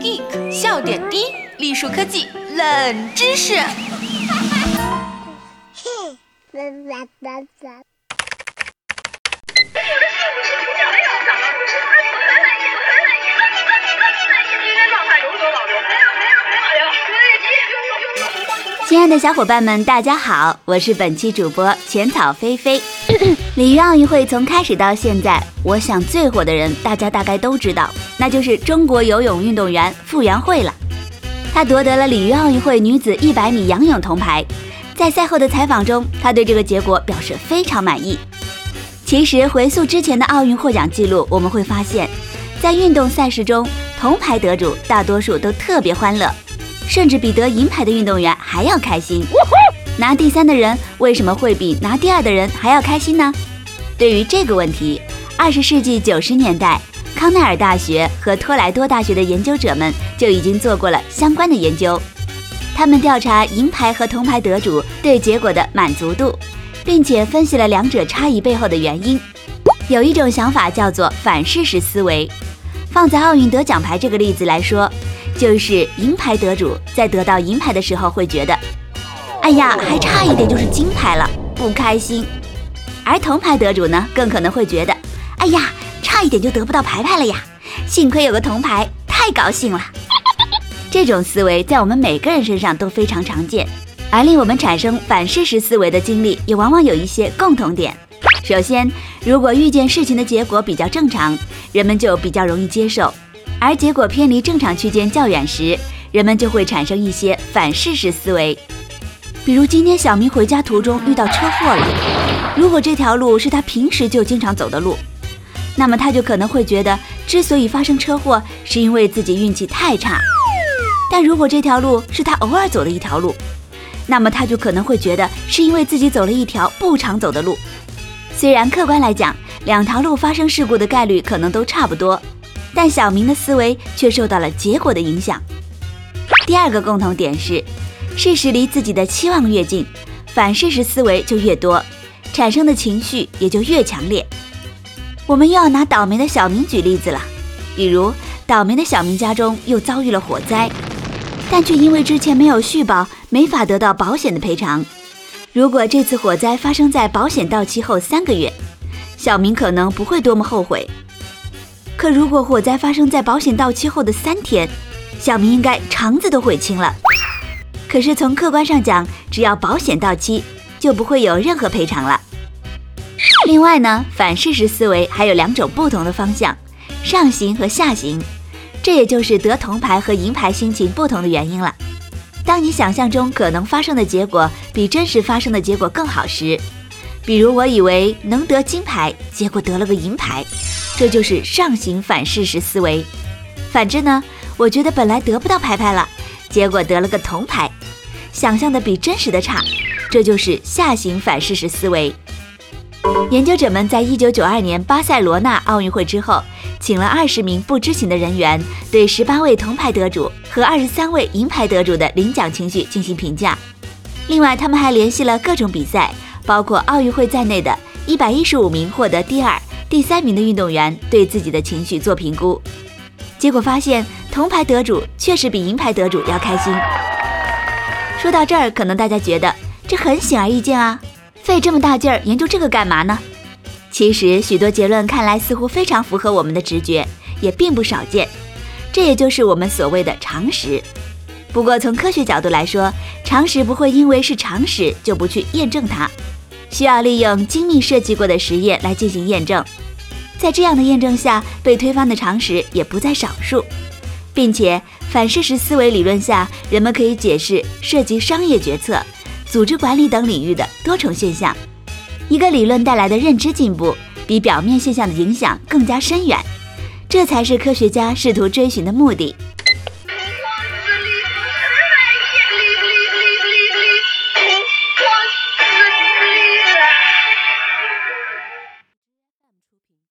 Geek 笑点低，栗树科技冷知识。亲爱的小伙伴们，大家好，我是本期主播浅草菲菲。里约奥运会从开始到现在，我想最火的人，大家大概都知道，那就是中国游泳运动员傅园慧了。她夺得了里约奥运会女子100米仰泳铜牌。在赛后的采访中，她对这个结果表示非常满意。其实回溯之前的奥运获奖记录，我们会发现，在运动赛事中，铜牌得主大多数都特别欢乐。甚至比得银牌的运动员还要开心。拿第三的人为什么会比拿第二的人还要开心呢？对于这个问题，二十世纪九十年代，康奈尔大学和托莱多大学的研究者们就已经做过了相关的研究。他们调查银牌和铜牌得主对结果的满足度，并且分析了两者差异背后的原因。有一种想法叫做反事实思维。放在奥运得奖牌这个例子来说。就是银牌得主在得到银牌的时候会觉得，哎呀，还差一点就是金牌了，不开心；而铜牌得主呢，更可能会觉得，哎呀，差一点就得不到牌牌了呀，幸亏有个铜牌，太高兴了。这种思维在我们每个人身上都非常常见，而令我们产生反事实思维的经历也往往有一些共同点。首先，如果遇见事情的结果比较正常，人们就比较容易接受。而结果偏离正常区间较远时，人们就会产生一些反事实思维。比如今天小明回家途中遇到车祸了，如果这条路是他平时就经常走的路，那么他就可能会觉得，之所以发生车祸，是因为自己运气太差。但如果这条路是他偶尔走的一条路，那么他就可能会觉得，是因为自己走了一条不常走的路。虽然客观来讲，两条路发生事故的概率可能都差不多。但小明的思维却受到了结果的影响。第二个共同点是，事实离自己的期望越近，反事实思维就越多，产生的情绪也就越强烈。我们又要拿倒霉的小明举例子了，比如倒霉的小明家中又遭遇了火灾，但却因为之前没有续保，没法得到保险的赔偿。如果这次火灾发生在保险到期后三个月，小明可能不会多么后悔。可如果火灾发生在保险到期后的三天，小明应该肠子都悔青了。可是从客观上讲，只要保险到期，就不会有任何赔偿了。另外呢，反事实思维还有两种不同的方向，上行和下行，这也就是得铜牌和银牌心情不同的原因了。当你想象中可能发生的结果比真实发生的结果更好时，比如我以为能得金牌，结果得了个银牌。这就是上行反事实思维。反之呢，我觉得本来得不到牌牌了，结果得了个铜牌，想象的比真实的差，这就是下行反事实思维。研究者们在一九九二年巴塞罗那奥运会之后，请了二十名不知情的人员，对十八位铜牌得主和二十三位银牌得主的领奖情绪进行评价。另外，他们还联系了各种比赛，包括奥运会在内的一百一十五名获得第二。第三名的运动员对自己的情绪做评估，结果发现铜牌得主确实比银牌得主要开心。说到这儿，可能大家觉得这很显而易见啊，费这么大劲儿研究这个干嘛呢？其实许多结论看来似乎非常符合我们的直觉，也并不少见。这也就是我们所谓的常识。不过从科学角度来说，常识不会因为是常识就不去验证它，需要利用精密设计过的实验来进行验证。在这样的验证下，被推翻的常识也不在少数，并且反事实思维理论下，人们可以解释涉及商业决策、组织管理等领域的多重现象。一个理论带来的认知进步，比表面现象的影响更加深远，这才是科学家试图追寻的目的。